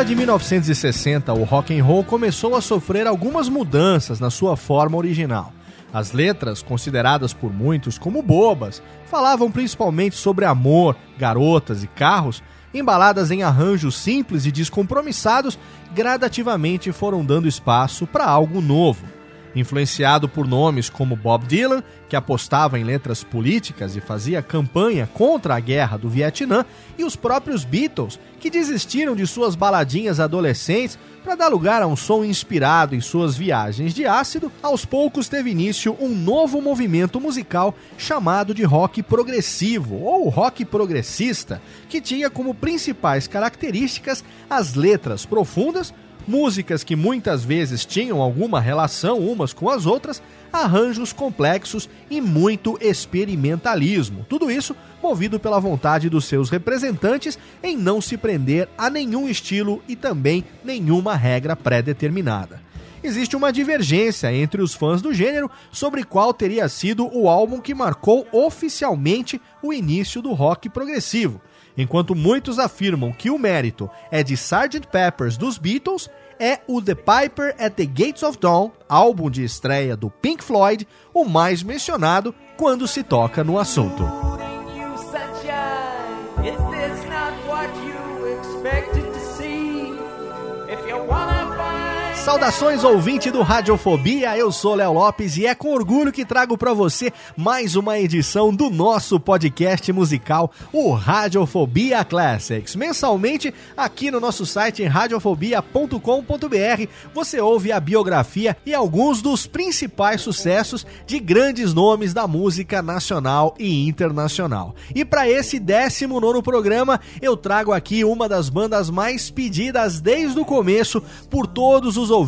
Década de 1960, o rock and roll começou a sofrer algumas mudanças na sua forma original. As letras, consideradas por muitos como bobas, falavam principalmente sobre amor, garotas e carros, embaladas em arranjos simples e descompromissados, gradativamente foram dando espaço para algo novo. Influenciado por nomes como Bob Dylan, que apostava em letras políticas e fazia campanha contra a guerra do Vietnã, e os próprios Beatles, que desistiram de suas baladinhas adolescentes para dar lugar a um som inspirado em suas viagens de ácido, aos poucos teve início um novo movimento musical chamado de rock progressivo ou rock progressista, que tinha como principais características as letras profundas, músicas que muitas vezes tinham alguma relação umas com as outras, arranjos complexos e muito experimentalismo. Tudo isso movido pela vontade dos seus representantes em não se prender a nenhum estilo e também nenhuma regra pré-determinada. Existe uma divergência entre os fãs do gênero sobre qual teria sido o álbum que marcou oficialmente o início do rock progressivo. Enquanto muitos afirmam que o mérito é de Sgt. Peppers dos Beatles, é o The Piper at the Gates of Dawn, álbum de estreia do Pink Floyd, o mais mencionado quando se toca no assunto. Saudações ouvinte do Radiofobia, eu sou Léo Lopes e é com orgulho que trago para você mais uma edição do nosso podcast musical, o Radiofobia Classics. Mensalmente, aqui no nosso site radiofobia.com.br, você ouve a biografia e alguns dos principais sucessos de grandes nomes da música nacional e internacional. E para esse 19 programa, eu trago aqui uma das bandas mais pedidas desde o começo por todos os ouvintes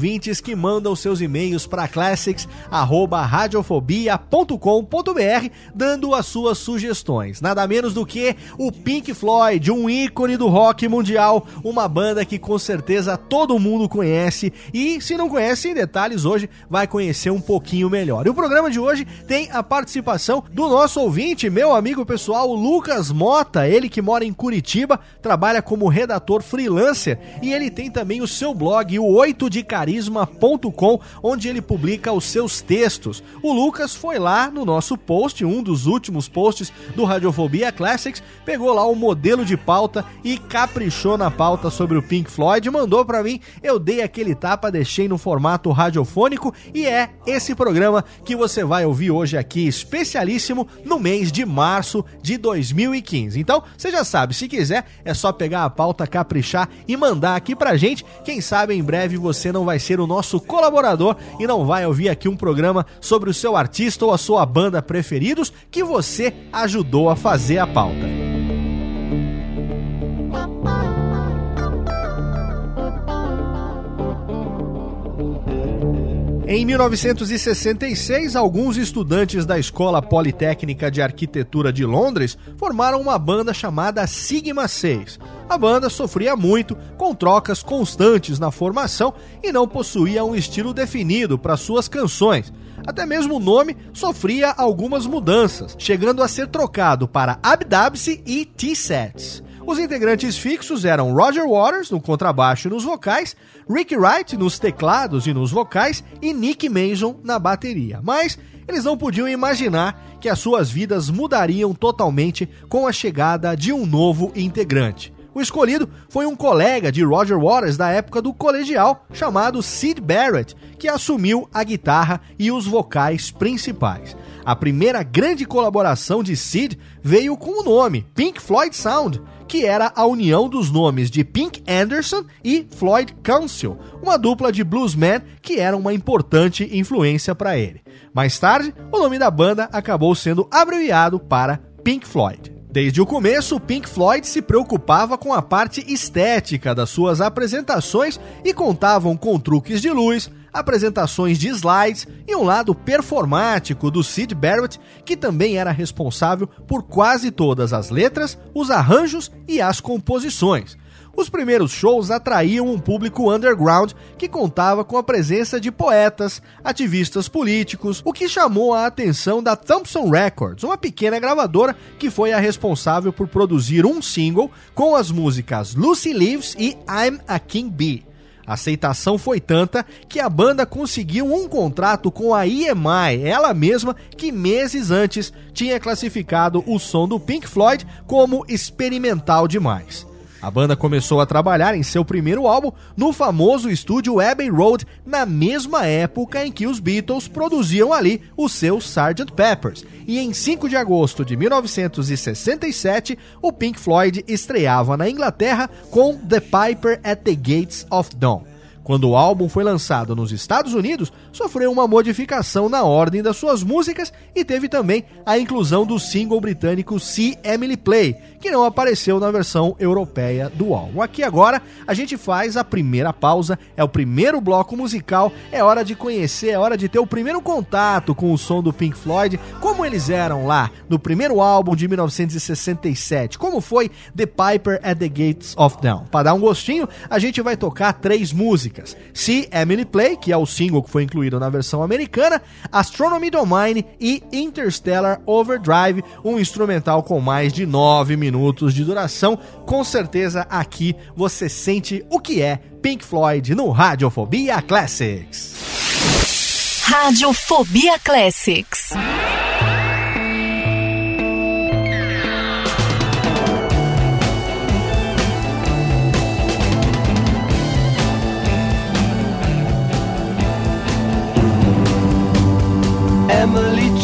que mandam seus e-mails para classics@radiofobia.com.br dando as suas sugestões. Nada menos do que o Pink Floyd, um ícone do rock mundial, uma banda que com certeza todo mundo conhece e se não conhece em detalhes hoje vai conhecer um pouquinho melhor. E o programa de hoje tem a participação do nosso ouvinte, meu amigo pessoal, Lucas Mota, ele que mora em Curitiba, trabalha como redator freelancer e ele tem também o seu blog, o 8 de carisma.com, onde ele publica os seus textos. O Lucas foi lá no nosso post, um dos últimos posts do Radiofobia Classics, pegou lá o modelo de pauta e caprichou na pauta sobre o Pink Floyd, mandou para mim, eu dei aquele tapa, deixei no formato radiofônico e é esse programa que você vai ouvir hoje aqui, especialíssimo no mês de março de 2015. Então, você já sabe, se quiser, é só pegar a pauta, caprichar e mandar aqui pra gente. Quem sabe em breve você não vai ser o nosso colaborador e não vai ouvir aqui um programa sobre o seu artista ou a sua banda preferidos que você ajudou a fazer a pauta. Em 1966, alguns estudantes da Escola Politécnica de Arquitetura de Londres formaram uma banda chamada Sigma 6. A banda sofria muito com trocas constantes na formação e não possuía um estilo definido para suas canções. Até mesmo o nome sofria algumas mudanças, chegando a ser trocado para Abdabse e T-Sets. Os integrantes fixos eram Roger Waters no contrabaixo e nos vocais, Rick Wright nos teclados e nos vocais e Nick Mason na bateria. Mas eles não podiam imaginar que as suas vidas mudariam totalmente com a chegada de um novo integrante. O escolhido foi um colega de Roger Waters da época do colegial, chamado Sid Barrett, que assumiu a guitarra e os vocais principais. A primeira grande colaboração de Sid veio com o nome Pink Floyd Sound, que era a união dos nomes de Pink Anderson e Floyd Council, uma dupla de bluesmen que era uma importante influência para ele. Mais tarde, o nome da banda acabou sendo abreviado para Pink Floyd. Desde o começo, Pink Floyd se preocupava com a parte estética das suas apresentações e contavam com truques de luz, apresentações de slides e um lado performático do Sid Barrett, que também era responsável por quase todas as letras, os arranjos e as composições. Os primeiros shows atraíam um público underground que contava com a presença de poetas, ativistas políticos, o que chamou a atenção da Thompson Records, uma pequena gravadora que foi a responsável por produzir um single com as músicas Lucy Lives e I'm a King Bee. A aceitação foi tanta que a banda conseguiu um contrato com a EMI, ela mesma que meses antes tinha classificado o som do Pink Floyd como experimental demais. A banda começou a trabalhar em seu primeiro álbum no famoso estúdio Abbey Road, na mesma época em que os Beatles produziam ali o seu Sgt. Peppers. E em 5 de agosto de 1967, o Pink Floyd estreava na Inglaterra com The Piper at the Gates of Dawn. Quando o álbum foi lançado nos Estados Unidos, sofreu uma modificação na ordem das suas músicas e teve também a inclusão do single britânico See Emily Play, que não apareceu na versão europeia do álbum. Aqui agora a gente faz a primeira pausa, é o primeiro bloco musical, é hora de conhecer, é hora de ter o primeiro contato com o som do Pink Floyd, como eles eram lá no primeiro álbum de 1967, como foi The Piper at the Gates of Dawn. Para dar um gostinho, a gente vai tocar três músicas: See Emily Play, que é o single que foi incluído na versão americana, Astronomy Domain e Interstellar Overdrive, um instrumental com mais de nove minutos minutos de duração. Com certeza aqui você sente o que é Pink Floyd no Radiofobia Classics. Radiofobia Classics.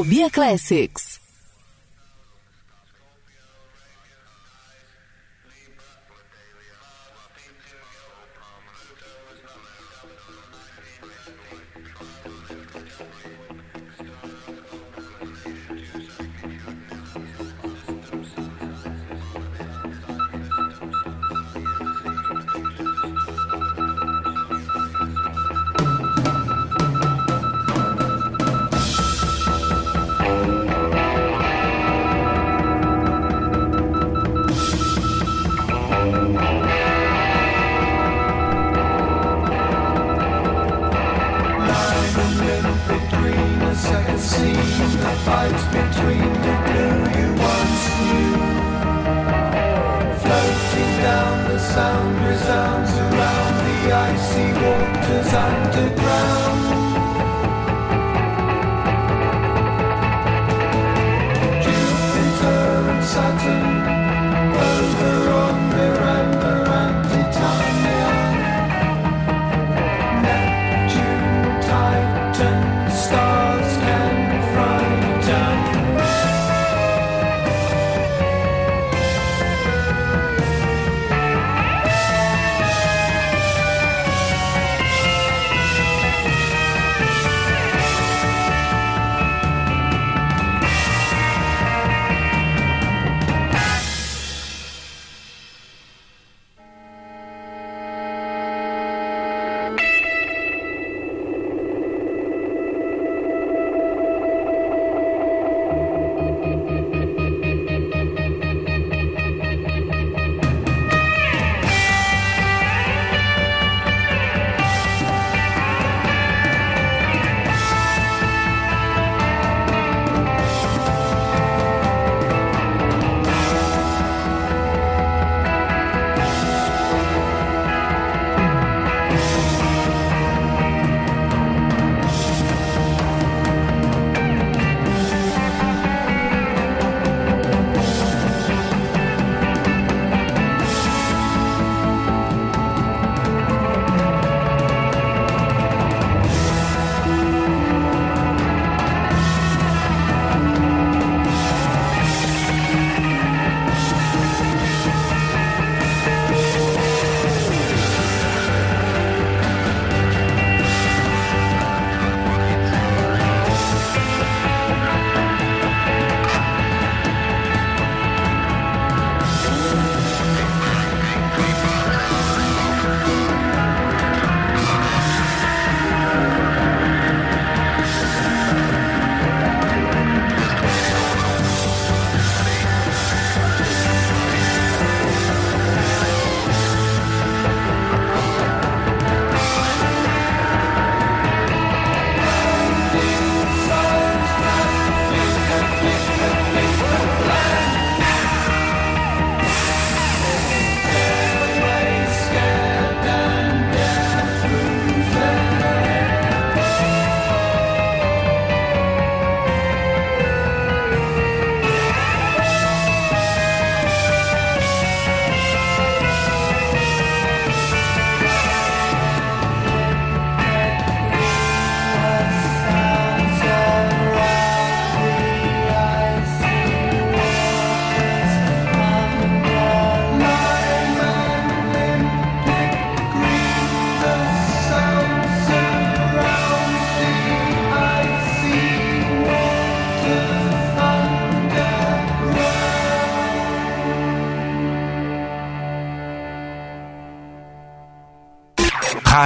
Radiofobia Classics.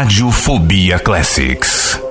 Radiofobia Classics.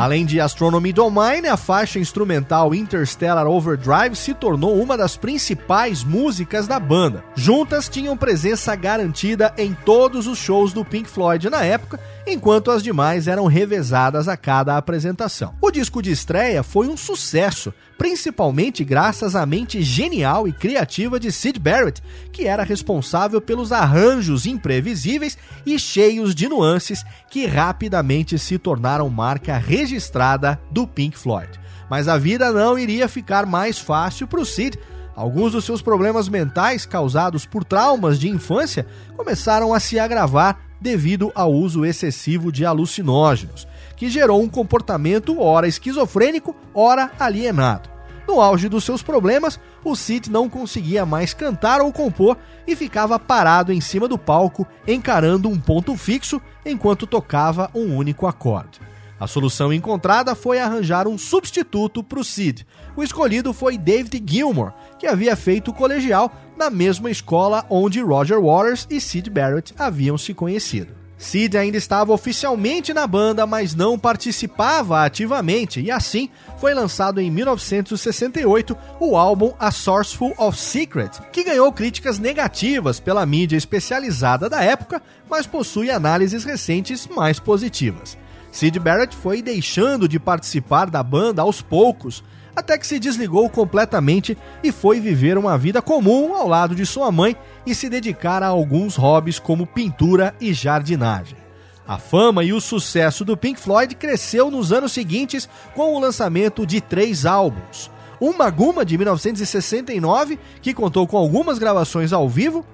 Além de Astronomy Domain, a faixa instrumental Interstellar Overdrive se tornou uma das principais músicas da banda. Juntas tinham presença garantida em todos os shows do Pink Floyd na época, enquanto as demais eram revezadas a cada apresentação. O disco de estreia foi um sucesso, principalmente graças à mente genial e criativa de Sid Barrett, que era responsável pelos arranjos imprevisíveis e cheios de nuances que rapidamente se tornaram marca registrada do Pink Floyd. Mas a vida não iria ficar mais fácil para o Sid. Alguns dos seus problemas mentais causados por traumas de infância começaram a se agravar devido ao uso excessivo de alucinógenos, que gerou um comportamento ora esquizofrênico, ora alienado. No auge dos seus problemas, o Sid não conseguia mais cantar ou compor e ficava parado em cima do palco, encarando um ponto fixo enquanto tocava um único acorde. A solução encontrada foi arranjar um substituto para o Sid. O escolhido foi David Gilmour, que havia feito colegial na mesma escola onde Roger Waters e Sid Barrett haviam se conhecido. Sid ainda estava oficialmente na banda, mas não participava ativamente, e assim foi lançado em 1968 o álbum A Sourceful of Secret, que ganhou críticas negativas pela mídia especializada da época, mas possui análises recentes mais positivas. Sid Barrett foi deixando de participar da banda aos poucos, até que se desligou completamente e foi viver uma vida comum ao lado de sua mãe e se dedicar a alguns hobbies como pintura e jardinagem. A fama e o sucesso do Pink Floyd cresceu nos anos seguintes com o lançamento de três álbuns. Uma Guma de 1969, que contou com algumas gravações ao vivo,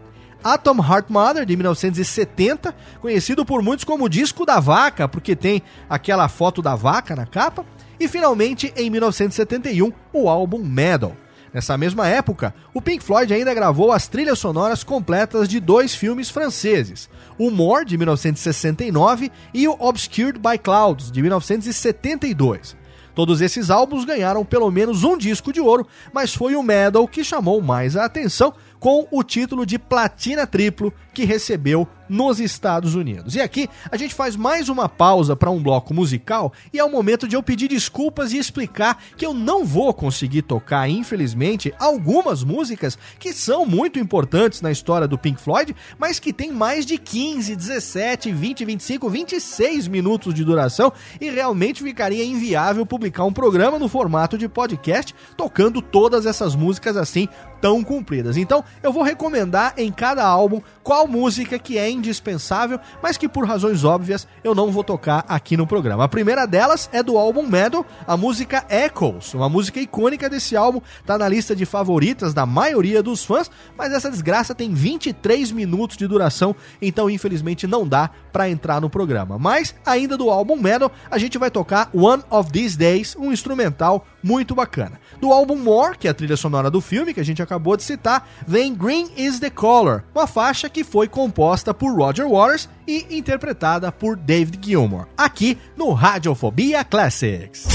Atom Heart Mother de 1970, conhecido por muitos como disco da vaca, porque tem aquela foto da vaca na capa, e finalmente, em 1971, o álbum Medal. Nessa mesma época, o Pink Floyd ainda gravou as trilhas sonoras completas de dois filmes franceses, o More, de 1969, e o Obscured by Clouds, de 1972. Todos esses álbuns ganharam pelo menos um disco de ouro, mas foi o Metal que chamou mais a atenção com o título de platina triplo que recebeu nos Estados Unidos. E aqui a gente faz mais uma pausa para um bloco musical e é o momento de eu pedir desculpas e explicar que eu não vou conseguir tocar, infelizmente, algumas músicas que são muito importantes na história do Pink Floyd, mas que tem mais de 15, 17, 20, 25, 26 minutos de duração e realmente ficaria inviável publicar um programa no formato de podcast tocando todas essas músicas assim tão compridas. Então, eu vou recomendar em cada álbum qual música que é indispensável, mas que por razões óbvias eu não vou tocar aqui no programa. A primeira delas é do álbum Metal, a música Echoes, uma música icônica desse álbum, tá na lista de favoritas da maioria dos fãs, mas essa desgraça tem 23 minutos de duração, então infelizmente não dá para entrar no programa. Mas ainda do álbum Metal, a gente vai tocar One of These Days, um instrumental muito bacana. Do álbum More, que é a trilha sonora do filme que a gente acabou de citar, vem Green is the Color, uma faixa que foi composta por Roger Waters e interpretada por David Gilmour, aqui no Radiofobia Classics.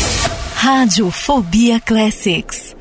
Radiofobia Classics.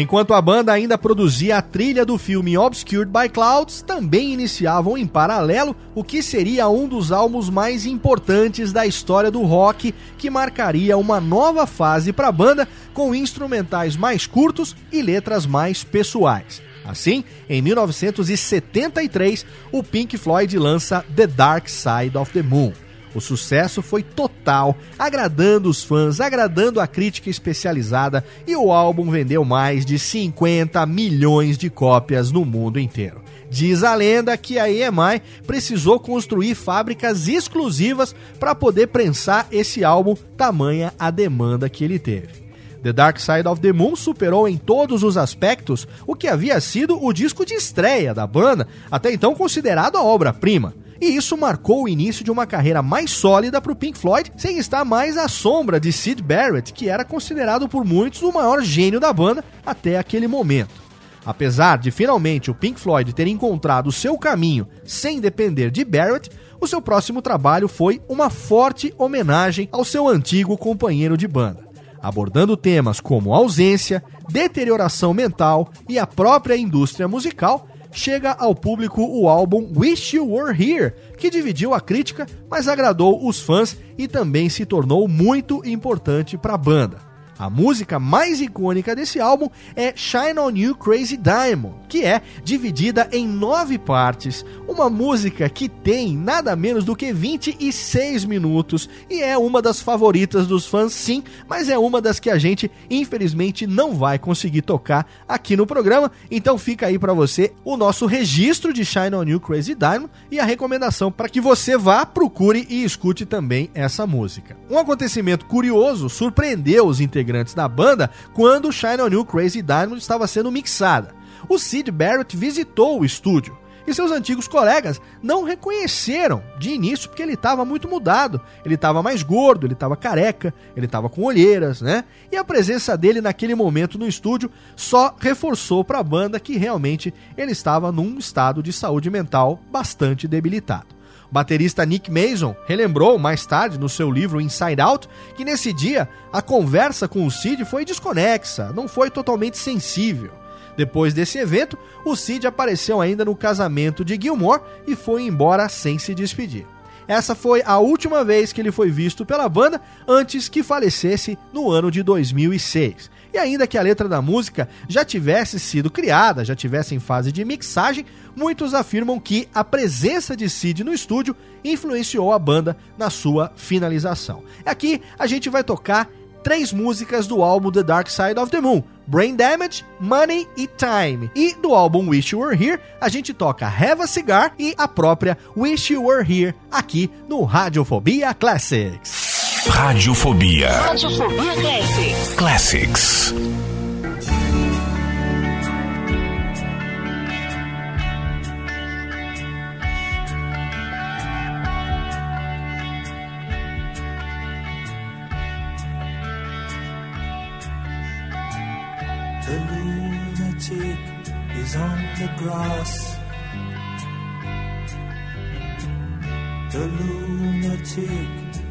Enquanto a banda ainda produzia a trilha do filme Obscured by Clouds, também iniciavam em paralelo o que seria um dos álbuns mais importantes da história do rock, que marcaria uma nova fase para a banda com instrumentais mais curtos e letras mais pessoais. Assim, em 1973, o Pink Floyd lança The Dark Side of the Moon. O sucesso foi total, agradando os fãs, agradando a crítica especializada e o álbum vendeu mais de 50 milhões de cópias no mundo inteiro. Diz a lenda que a EMI precisou construir fábricas exclusivas para poder prensar esse álbum, tamanha a demanda que ele teve. The Dark Side of the Moon superou em todos os aspectos o que havia sido o disco de estreia da banda, até então considerado a obra-prima. E isso marcou o início de uma carreira mais sólida para o Pink Floyd, sem estar mais à sombra de Sid Barrett, que era considerado por muitos o maior gênio da banda até aquele momento. Apesar de finalmente o Pink Floyd ter encontrado seu caminho sem depender de Barrett, o seu próximo trabalho foi uma forte homenagem ao seu antigo companheiro de banda, abordando temas como ausência, deterioração mental e a própria indústria musical. Chega ao público o álbum Wish You Were Here, que dividiu a crítica, mas agradou os fãs e também se tornou muito importante para a banda. A música mais icônica desse álbum é Shine On You Crazy Diamond, que é dividida em nove partes, uma música que tem nada menos do que 26 minutos e é uma das favoritas dos fãs, sim, mas é uma das que a gente infelizmente não vai conseguir tocar aqui no programa. Então fica aí para você o nosso registro de Shine On You Crazy Diamond e a recomendação para que você vá, procure e escute também essa música. Um acontecimento curioso surpreendeu os integrantes da banda quando Shine On You Crazy Diamond estava sendo mixada. O Sid Barrett visitou o estúdio e seus antigos colegas não reconheceram de início porque ele estava muito mudado. Ele estava mais gordo, ele estava careca, ele estava com olheiras, né? E a presença dele naquele momento no estúdio só reforçou para a banda que realmente ele estava num estado de saúde mental bastante debilitado. Baterista Nick Mason relembrou mais tarde no seu livro Inside Out que nesse dia a conversa com o Sid foi desconexa, não foi totalmente sensível. Depois desse evento, o Sid apareceu ainda no casamento de Gilmore e foi embora sem se despedir. Essa foi a última vez que ele foi visto pela banda antes que falecesse no ano de 2006. E ainda que a letra da música já tivesse sido criada, já tivesse em fase de mixagem, muitos afirmam que a presença de Sid no estúdio influenciou a banda na sua finalização. Aqui a gente vai tocar três músicas do álbum The Dark Side of the Moon: Brain Damage, Money e Time. E do álbum Wish You Were Here, a gente toca Have a Cigar e a própria Wish You Were Here aqui no Radiofobia Classics. Radiofobia. Radiofobia Classics. Classics. The lunatic is on the grass. The lunatic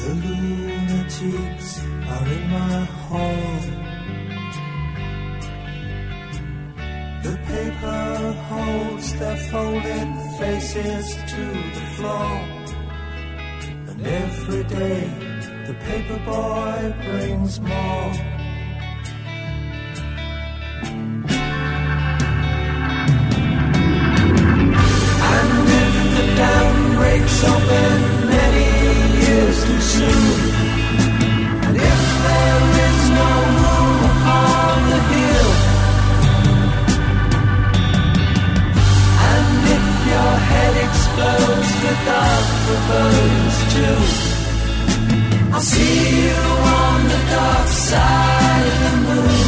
The lunatics are in my hall. The paper holds their folded faces to the floor. And every day the paper boy brings more. And if the dam breaks open and if there is no the hill, and if your head explodes, look out for birds too. I'll see you on the dark side of the moon.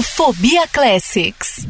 Radiofobia Classics.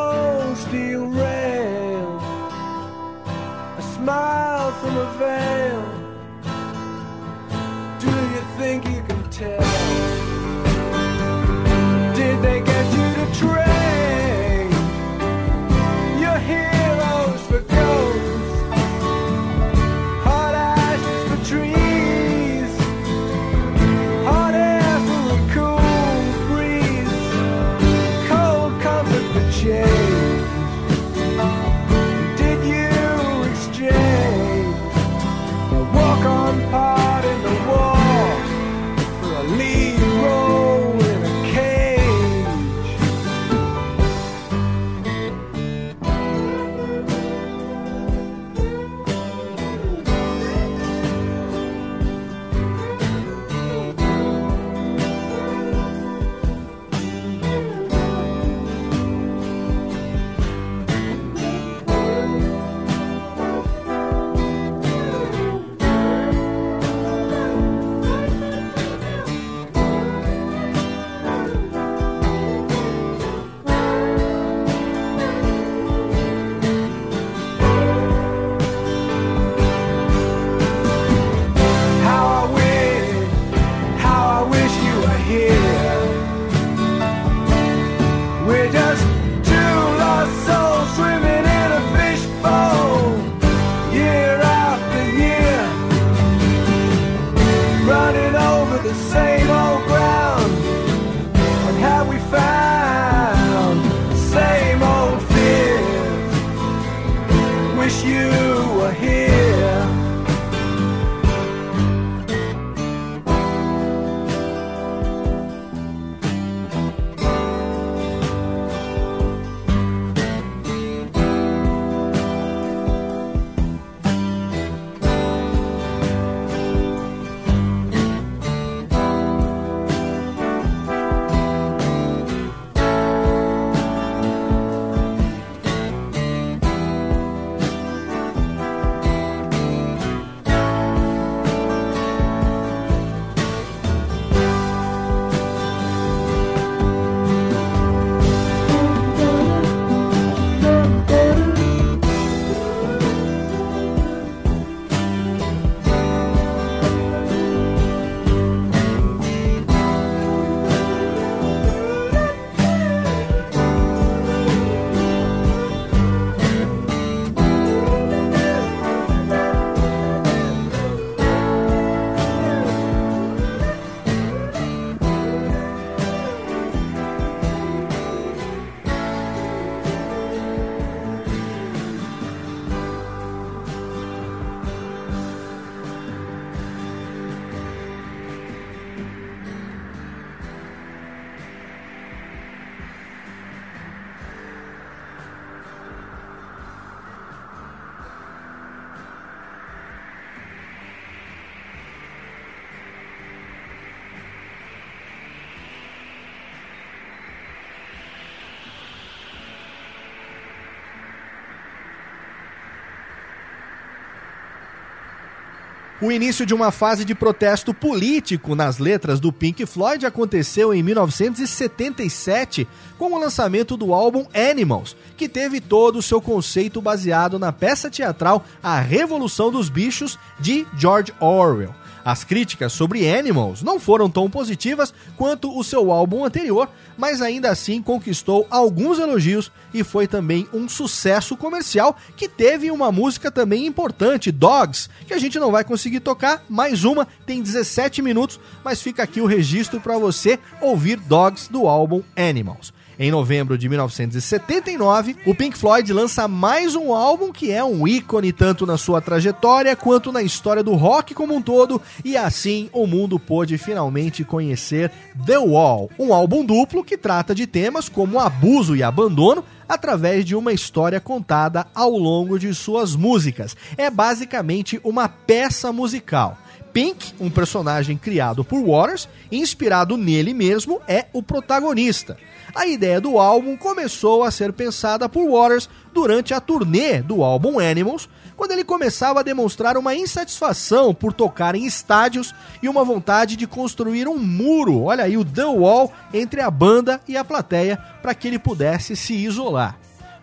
O início de uma fase de protesto político nas letras do Pink Floyd aconteceu em 1977 com o lançamento do álbum Animals, que teve todo o seu conceito baseado na peça teatral A Revolução dos Bichos de George Orwell. As críticas sobre Animals não foram tão positivas quanto o seu álbum anterior, mas ainda assim conquistou alguns elogios e foi também um sucesso comercial que teve uma música também importante, Dogs, que a gente não vai conseguir tocar, mais uma, tem 17 minutos, mas fica aqui o registro para você ouvir Dogs do álbum Animals. Em novembro de 1979, o Pink Floyd lança mais um álbum que é um ícone tanto na sua trajetória quanto na história do rock como um todo, e assim o mundo pôde finalmente conhecer The Wall, um álbum duplo que trata de temas como abuso e abandono através de uma história contada ao longo de suas músicas. É basicamente uma peça musical. Pink, um personagem criado por Waters, inspirado nele mesmo, é o protagonista. A ideia do álbum começou a ser pensada por Waters durante a turnê do álbum Animals, quando ele começava a demonstrar uma insatisfação por tocar em estádios e uma vontade de construir um muro, olha aí, o The Wall, entre a banda e a plateia, para que ele pudesse se isolar.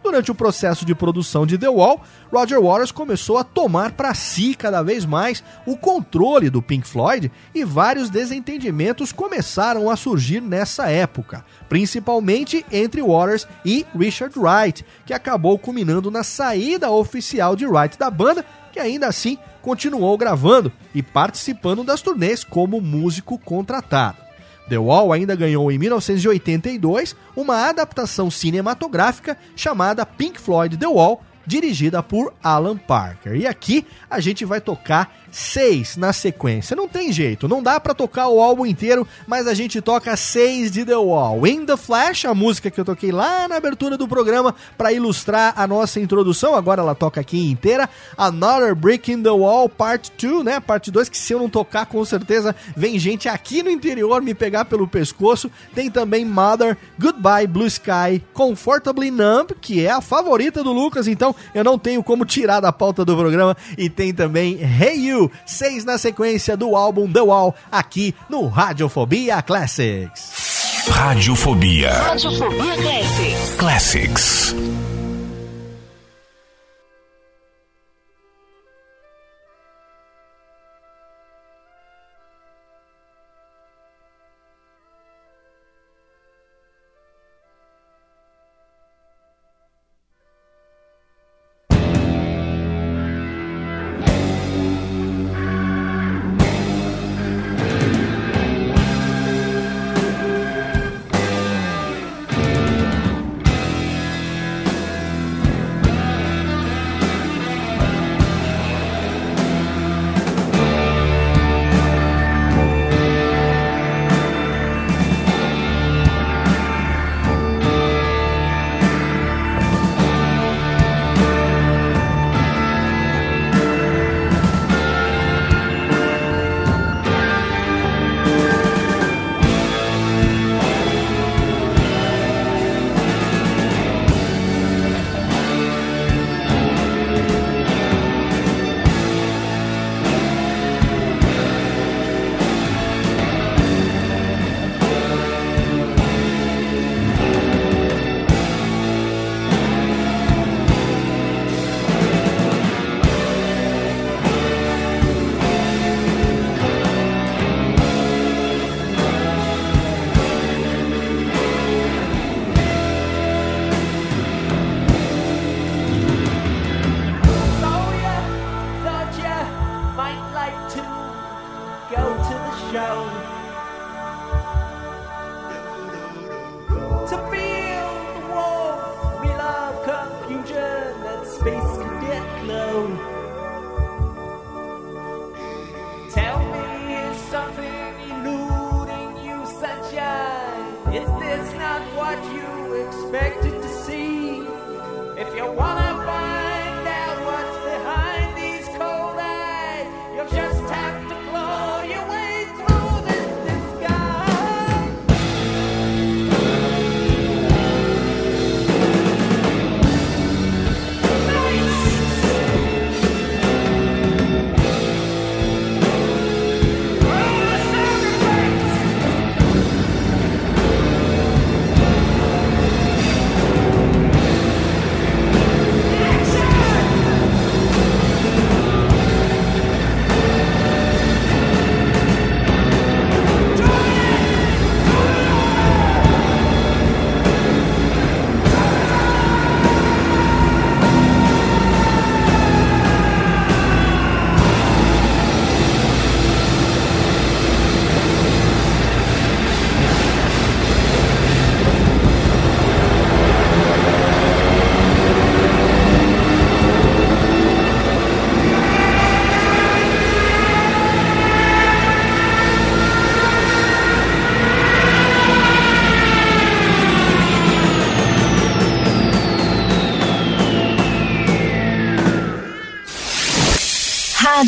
Durante o processo de produção de The Wall, Roger Waters começou a tomar para si cada vez mais o controle do Pink Floyd e vários desentendimentos começaram a surgir nessa época, principalmente entre Waters e Richard Wright, que acabou culminando na saída oficial de Wright da banda, que ainda assim continuou gravando e participando das turnês como músico contratado. The Wall ainda ganhou em 1982 uma adaptação cinematográfica chamada Pink Floyd The Wall, dirigida por Alan Parker. E aqui a gente vai tocar seis na sequência. Não tem jeito, não dá para tocar o álbum inteiro, mas a gente toca seis de The Wall. In the Flash, a música que eu toquei lá na abertura do programa para ilustrar a nossa introdução, agora ela toca aqui inteira. Another Brick in the Wall, Part 2, né? Parte 2, que se eu não tocar, com certeza vem gente aqui no interior me pegar pelo pescoço. Tem também Mother, Goodbye Blue Sky, Comfortably Numb, que é a favorita do Lucas, então eu não tenho como tirar da pauta do programa. E tem também Hey You, seis na sequência do álbum The Wall, aqui no Radiofobia Classics. Radiofobia. Radiofobia Classics. Classics.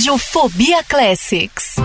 Radiofobia Classics.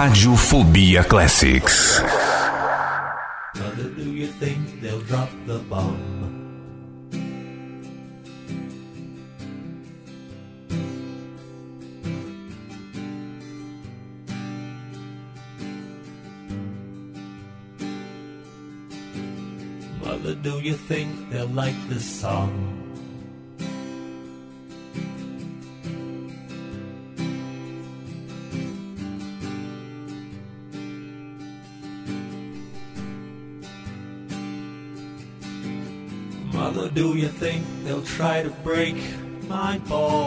Radiofobia Classics. Mother, do you think they'll drop the bomb? Mother, do you think they'll like this song? Try to break my ball.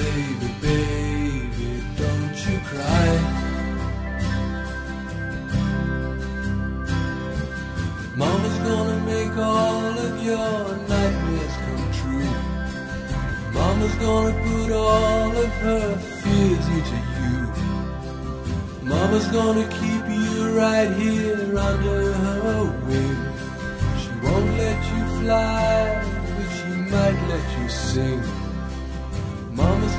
baby, baby, don't you cry. Mama's gonna make all of your nightmares come true. Mama's gonna put all of her fears into you. Mama's gonna keep you right here under her wing. She won't let you fly, but she might let you sing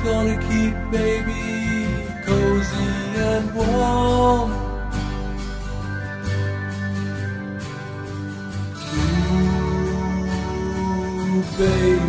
gonna keep baby cozy and warm. Ooh, baby.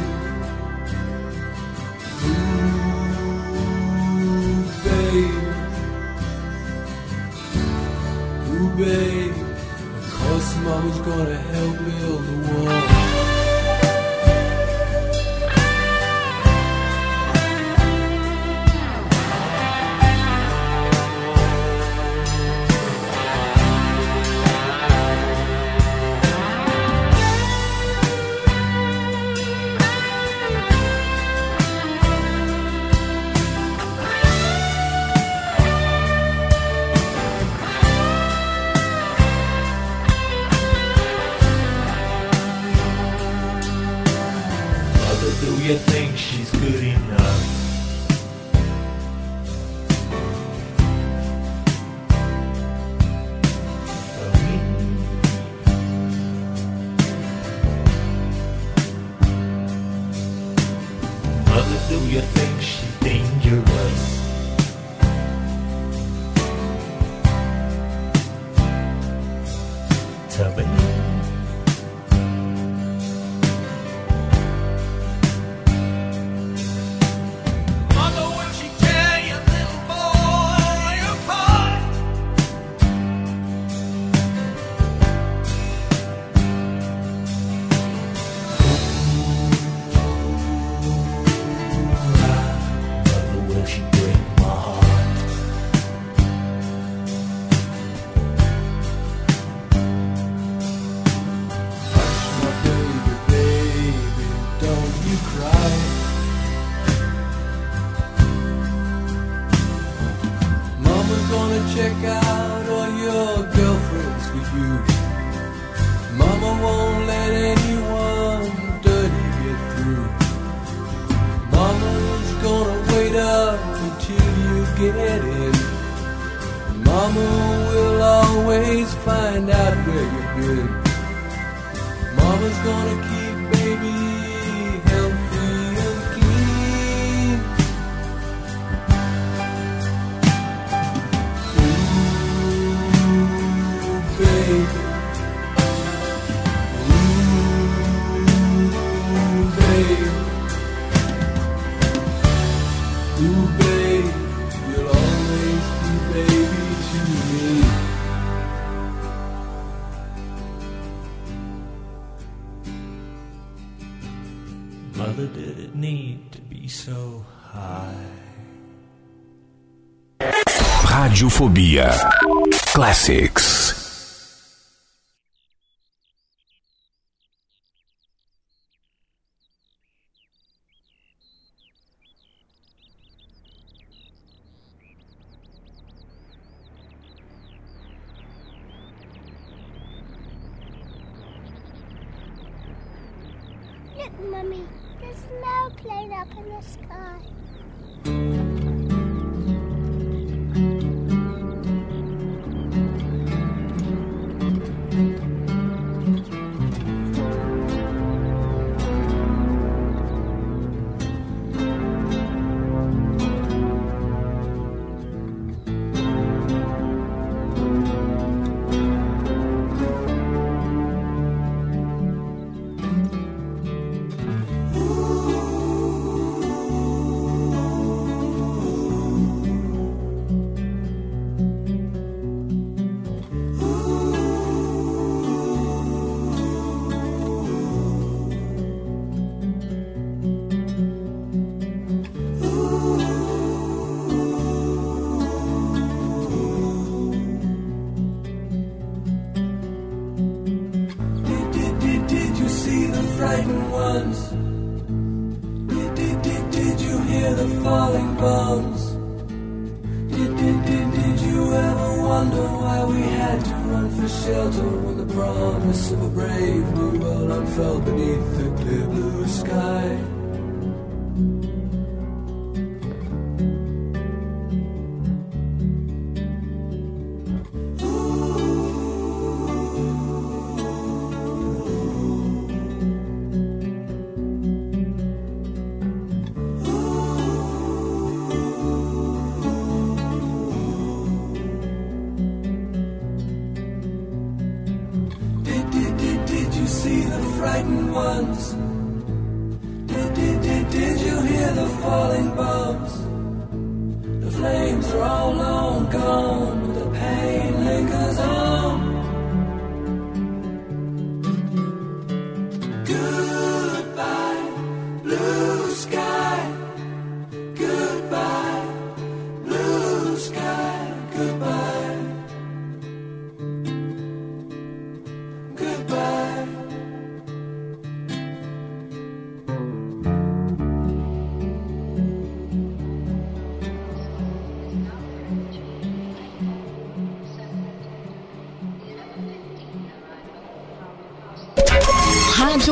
Fobia Classics.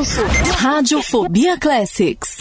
Rádio Fobia, Rádio Fobia Classics.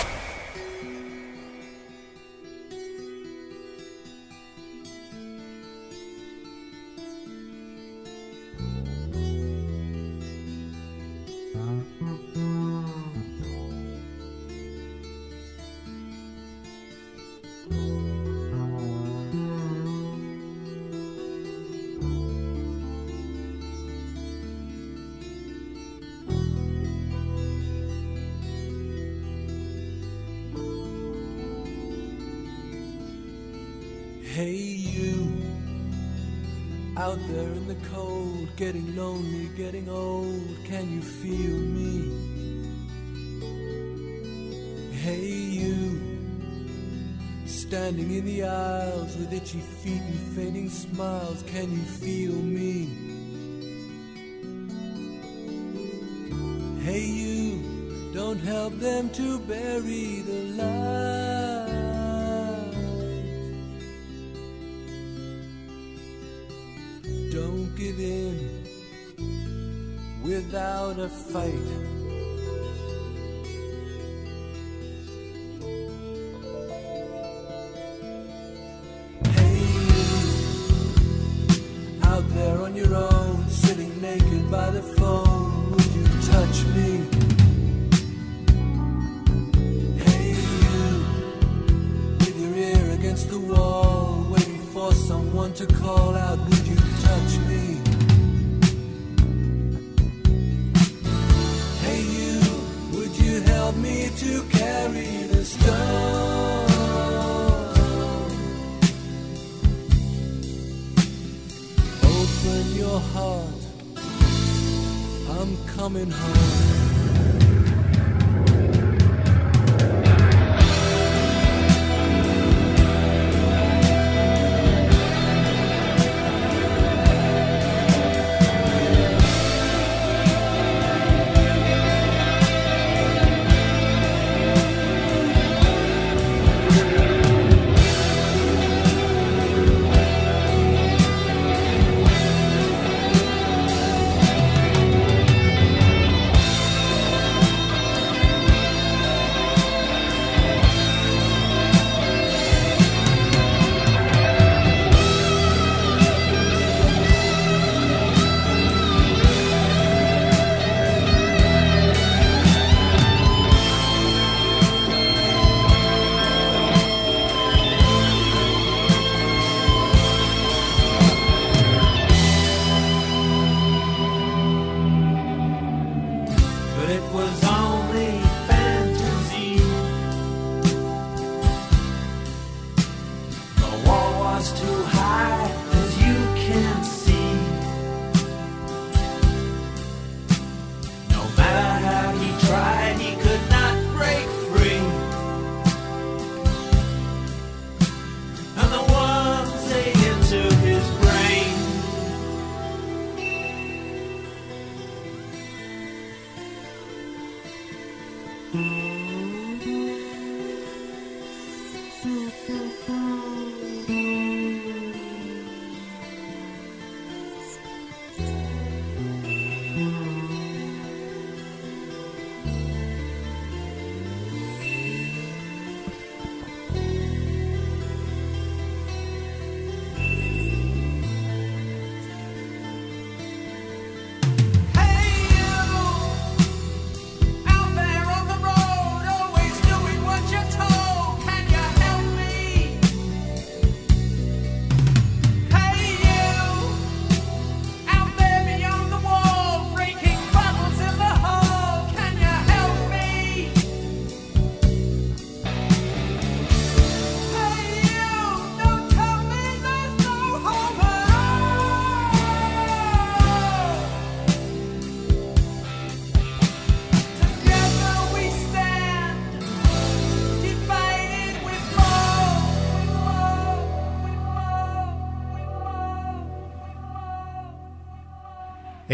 can you feel me? Hey, you, don't help them to bury the light. Don't give in without a fight.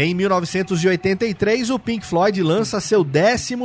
Em 1983, o Pink Floyd lança seu 12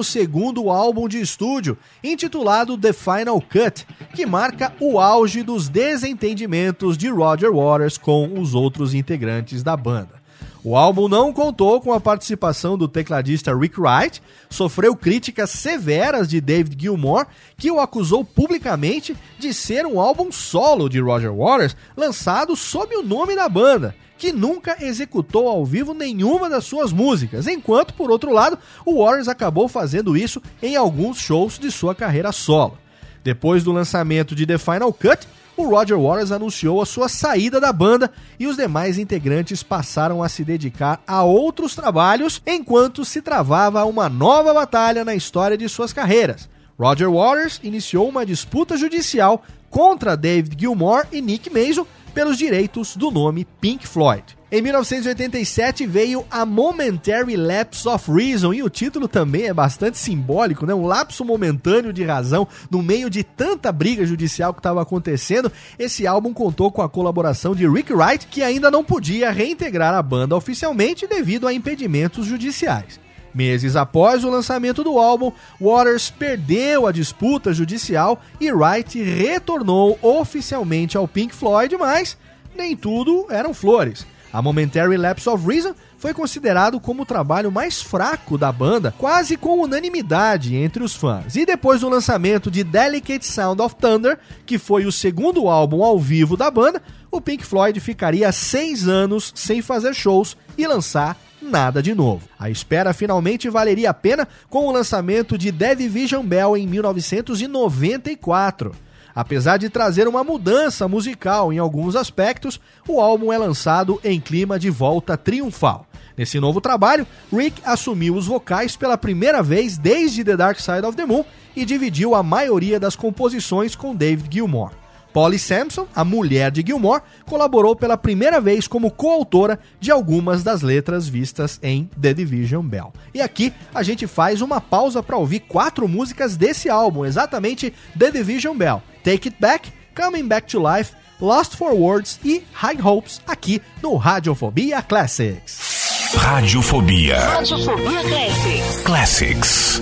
álbum de estúdio, intitulado The Final Cut, que marca o auge dos desentendimentos de Roger Waters com os outros integrantes da banda. O álbum não contou com a participação do tecladista Rick Wright, sofreu críticas severas de David Gilmour, que o acusou publicamente de ser um álbum solo de Roger Waters, lançado sob o nome da banda, que nunca executou ao vivo nenhuma das suas músicas, enquanto, por outro lado, o Waters acabou fazendo isso em alguns shows de sua carreira solo. Depois do lançamento de The Final Cut, o Roger Waters anunciou a sua saída da banda e os demais integrantes passaram a se dedicar a outros trabalhos enquanto se travava uma nova batalha na história de suas carreiras. Roger Waters iniciou uma disputa judicial contra David Gilmour e Nick Mason pelos direitos do nome Pink Floyd. Em 1987 veio A Momentary Lapse of Reason, e o título também é bastante simbólico, né? Um lapso momentâneo de razão no meio de tanta briga judicial que estava acontecendo. Esse álbum contou com a colaboração de Rick Wright, que ainda não podia reintegrar a banda oficialmente devido a impedimentos judiciais. Meses após o lançamento do álbum, Waters perdeu a disputa judicial e Wright retornou oficialmente ao Pink Floyd, mas nem tudo eram flores. A Momentary Lapse of Reason foi considerado como o trabalho mais fraco da banda, quase com unanimidade entre os fãs. E depois do lançamento de Delicate Sound of Thunder, que foi o segundo álbum ao vivo da banda, o Pink Floyd ficaria seis anos sem fazer shows e lançar nada de novo. A espera finalmente valeria a pena com o lançamento de The Division Bell em 1994. Apesar de trazer uma mudança musical em alguns aspectos, o álbum é lançado em clima de volta triunfal. Nesse novo trabalho, Rick assumiu os vocais pela primeira vez desde The Dark Side of the Moon e dividiu a maioria das composições com David Gilmour. Polly Sampson, a mulher de Gilmore, colaborou pela primeira vez como coautora de algumas das letras vistas em The Division Bell. E aqui a gente faz uma pausa para ouvir quatro músicas desse álbum, exatamente The Division Bell, Take It Back, Coming Back to Life, Lost for Words e High Hopes aqui no Radiofobia Classics. Radiofobia. Radiofobia Classics. Classics.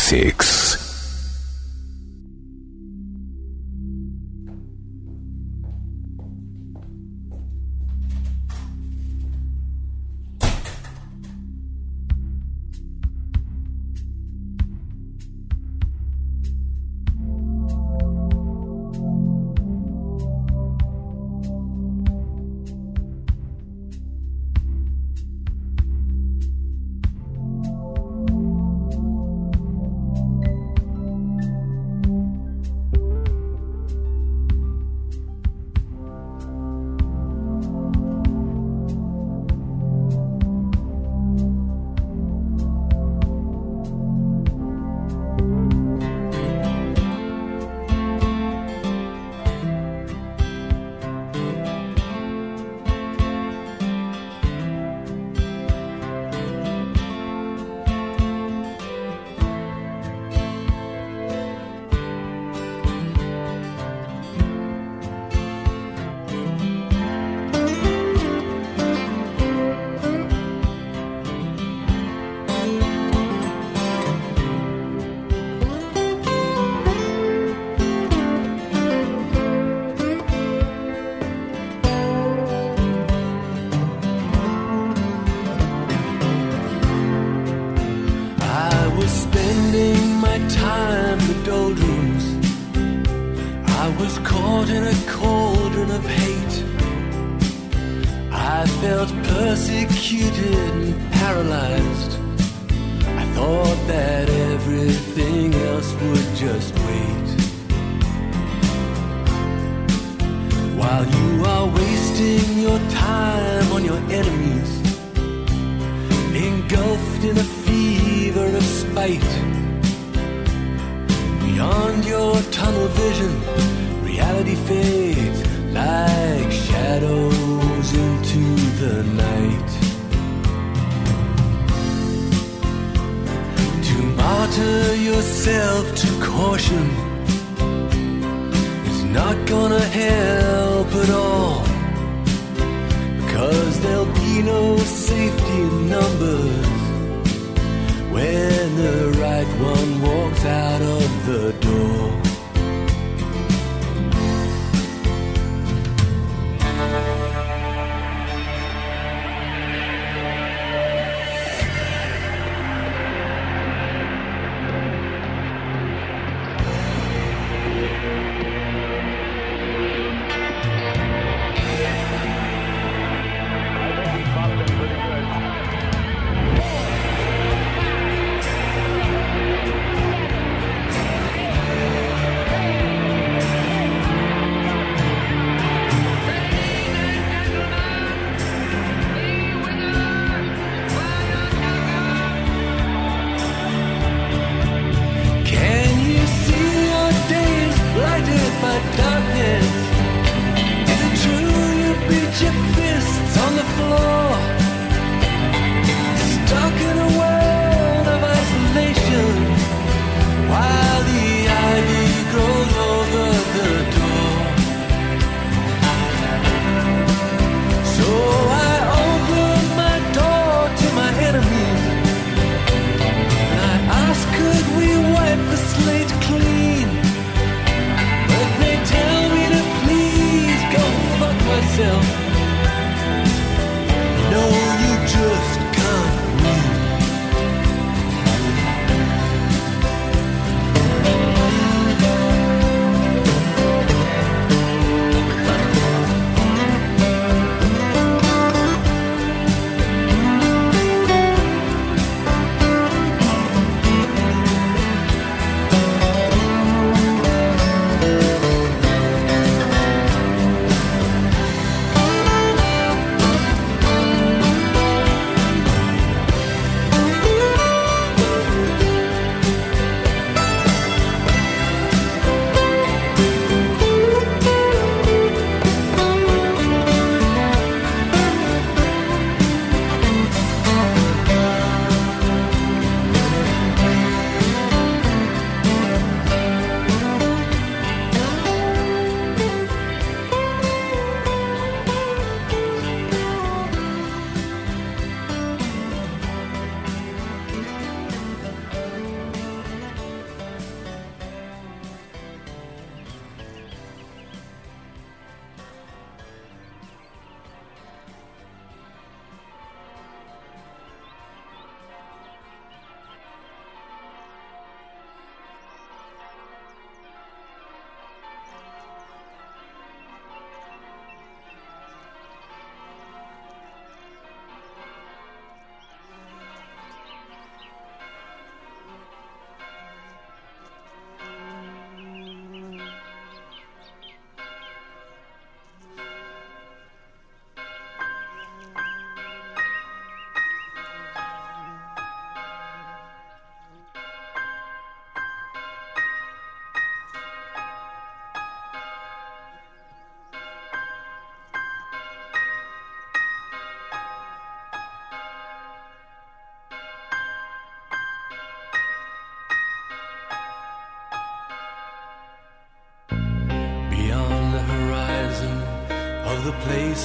Classics.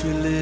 The place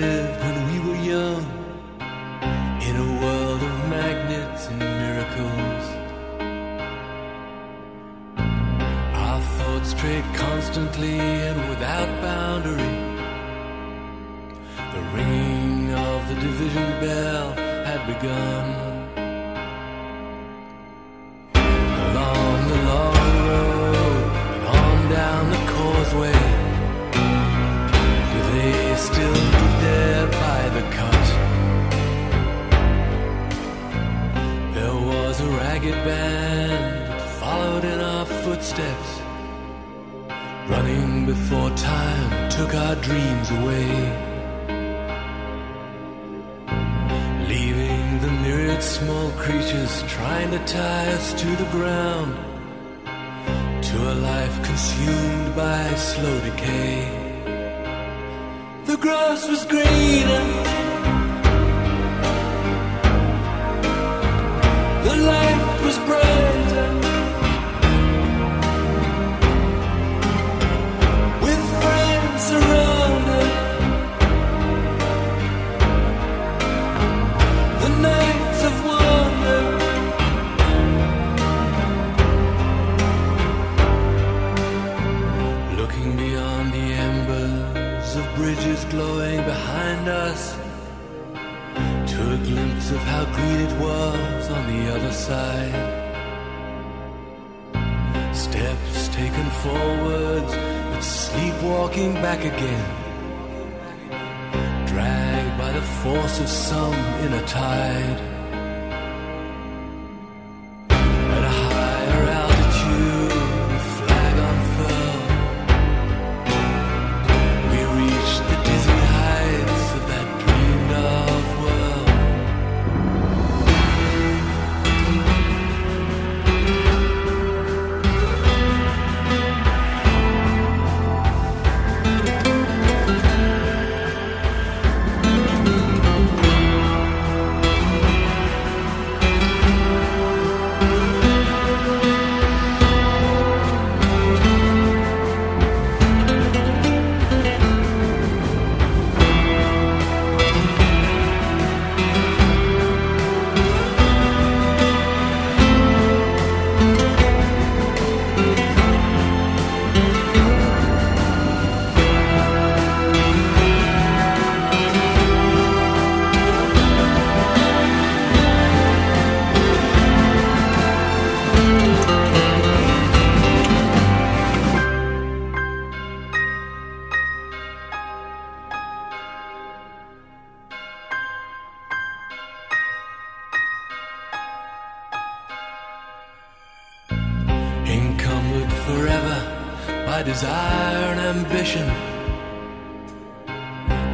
desire and ambition.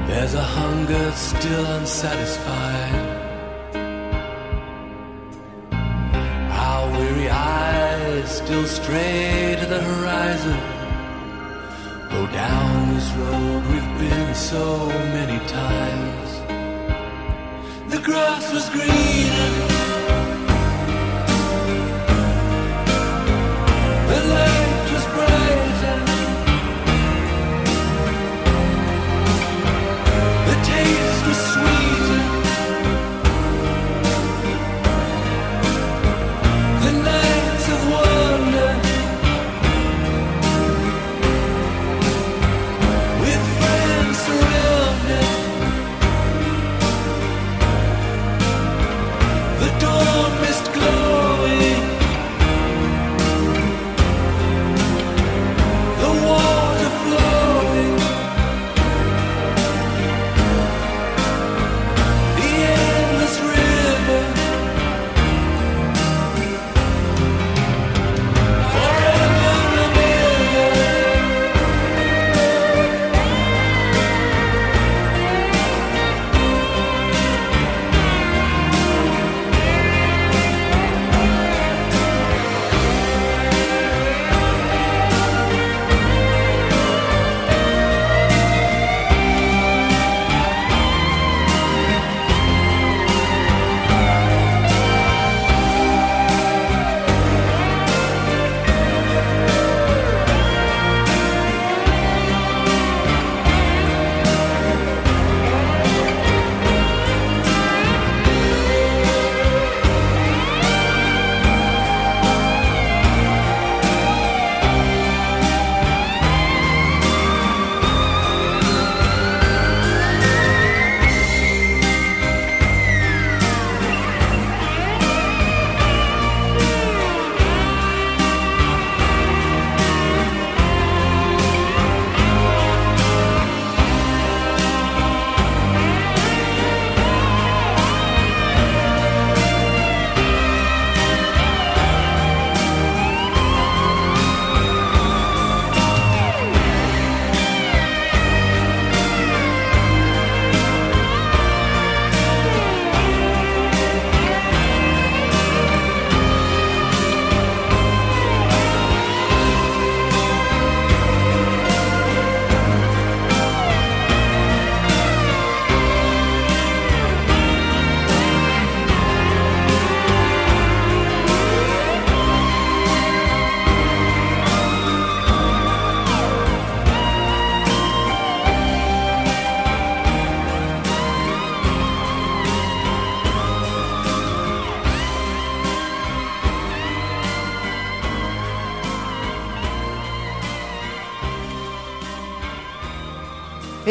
There's a hunger still unsatisfied. Our weary eyes still stray to the horizon. Go down this road we've been so many times. The grass was greener.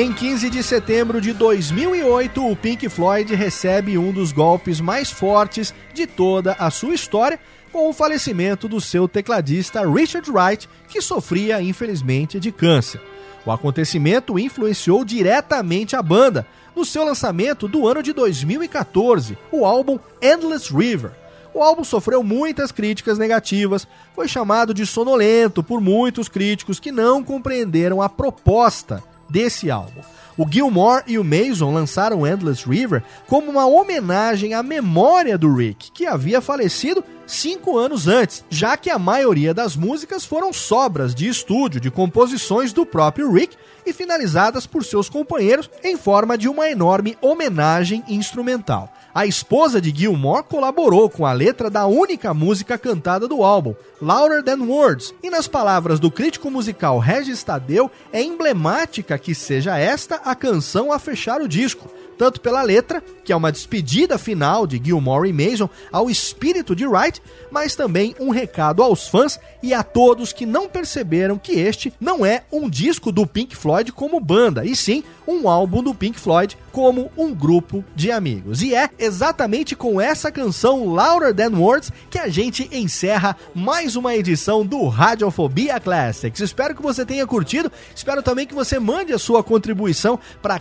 Em 15 de setembro de 2008, o Pink Floyd recebe um dos golpes mais fortes de toda a sua história, com o falecimento do seu tecladista Richard Wright, que sofria infelizmente de câncer. O acontecimento influenciou diretamente a banda no seu lançamento do ano de 2014, o álbum Endless River. O álbum sofreu muitas críticas negativas, foi chamado de sonolento por muitos críticos que não compreenderam a proposta desse álbum. O Gilmore e o Mason lançaram Endless River como uma homenagem à memória do Rick, que havia falecido cinco anos antes, já que a maioria das músicas foram sobras de estúdio de composições do próprio Rick e finalizadas por seus companheiros em forma de uma enorme homenagem instrumental. A esposa de Gilmore colaborou com a letra da única música cantada do álbum, Louder Than Words, e nas palavras do crítico musical Regis Tadeu, é emblemática que seja esta a canção a fechar o disco, tanto pela letra, que é uma despedida final de Gilmore e Mason ao espírito de Wright, mas também um recado aos fãs e a todos que não perceberam que este não é um disco do Pink Floyd como banda, e sim um álbum do Pink Floyd como um grupo de amigos. E é exatamente com essa canção Louder Than Words que a gente encerra mais uma edição do Radiofobia Classics. Espero que você tenha curtido, espero também que você mande a sua contribuição para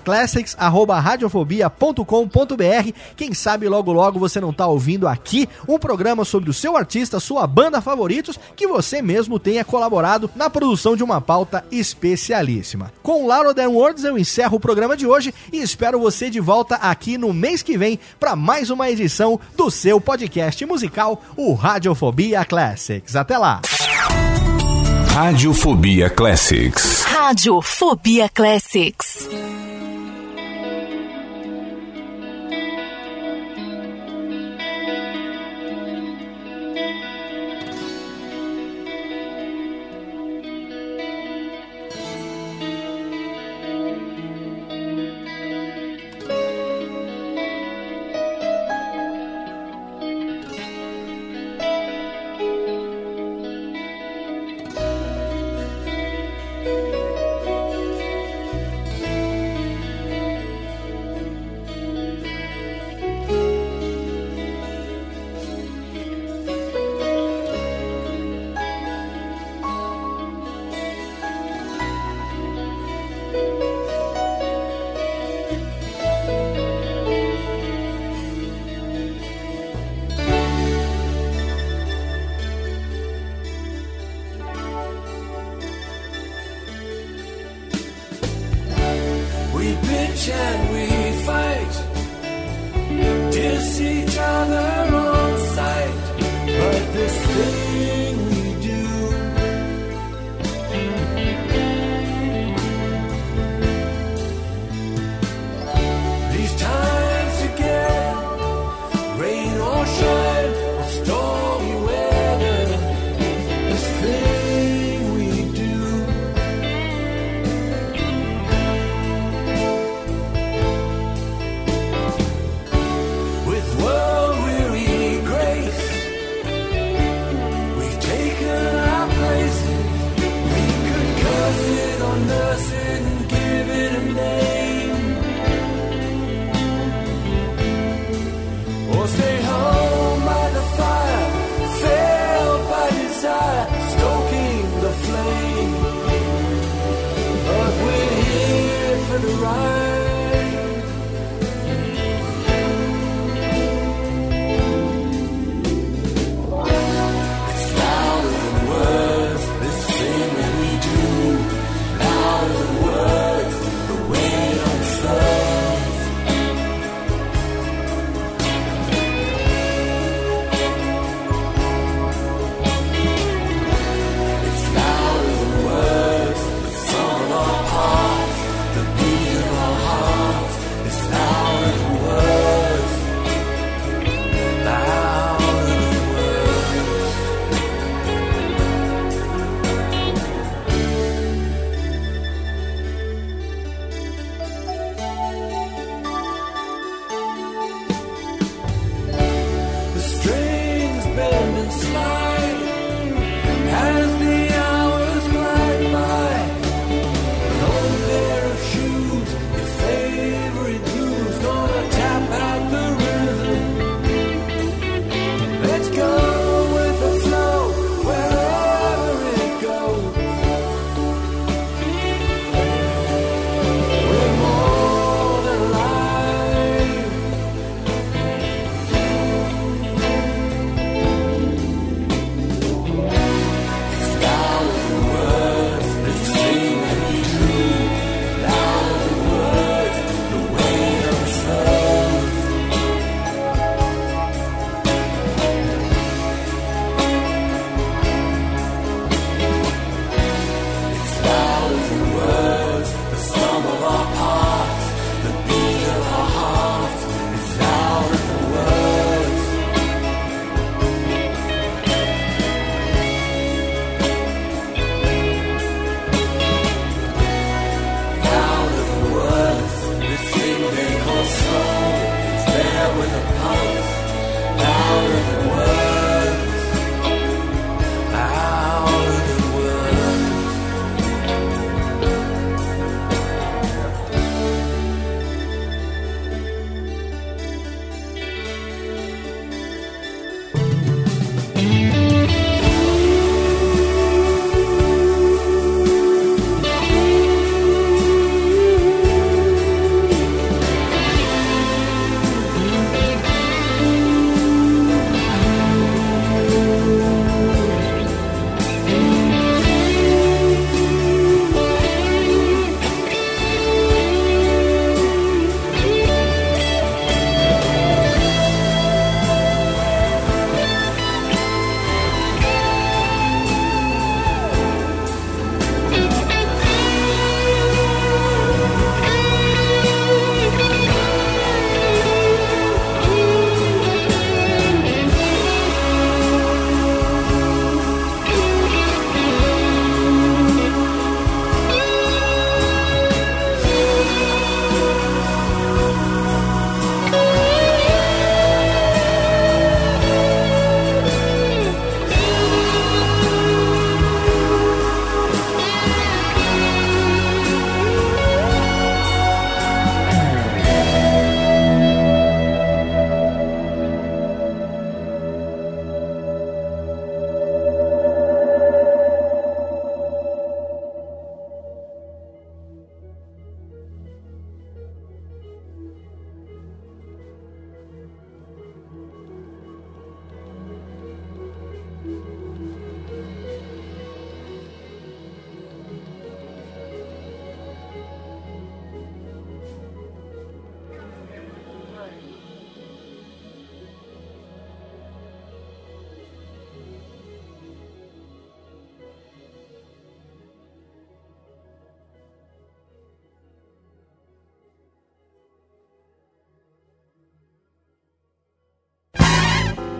classics@radiofobia.com.br. Quem sabe logo logo você não está ouvindo aqui um programa sobre o seu artista, sua banda favoritos, que você mesmo tenha colaborado na produção de uma pauta especialíssima. Com Louder Than Words eu encerro o programa de hoje e espero você de volta aqui no mês que vem para mais uma edição do seu podcast musical, o Radiofobia Classics. Até lá! Radiofobia Classics. Radiofobia Classics.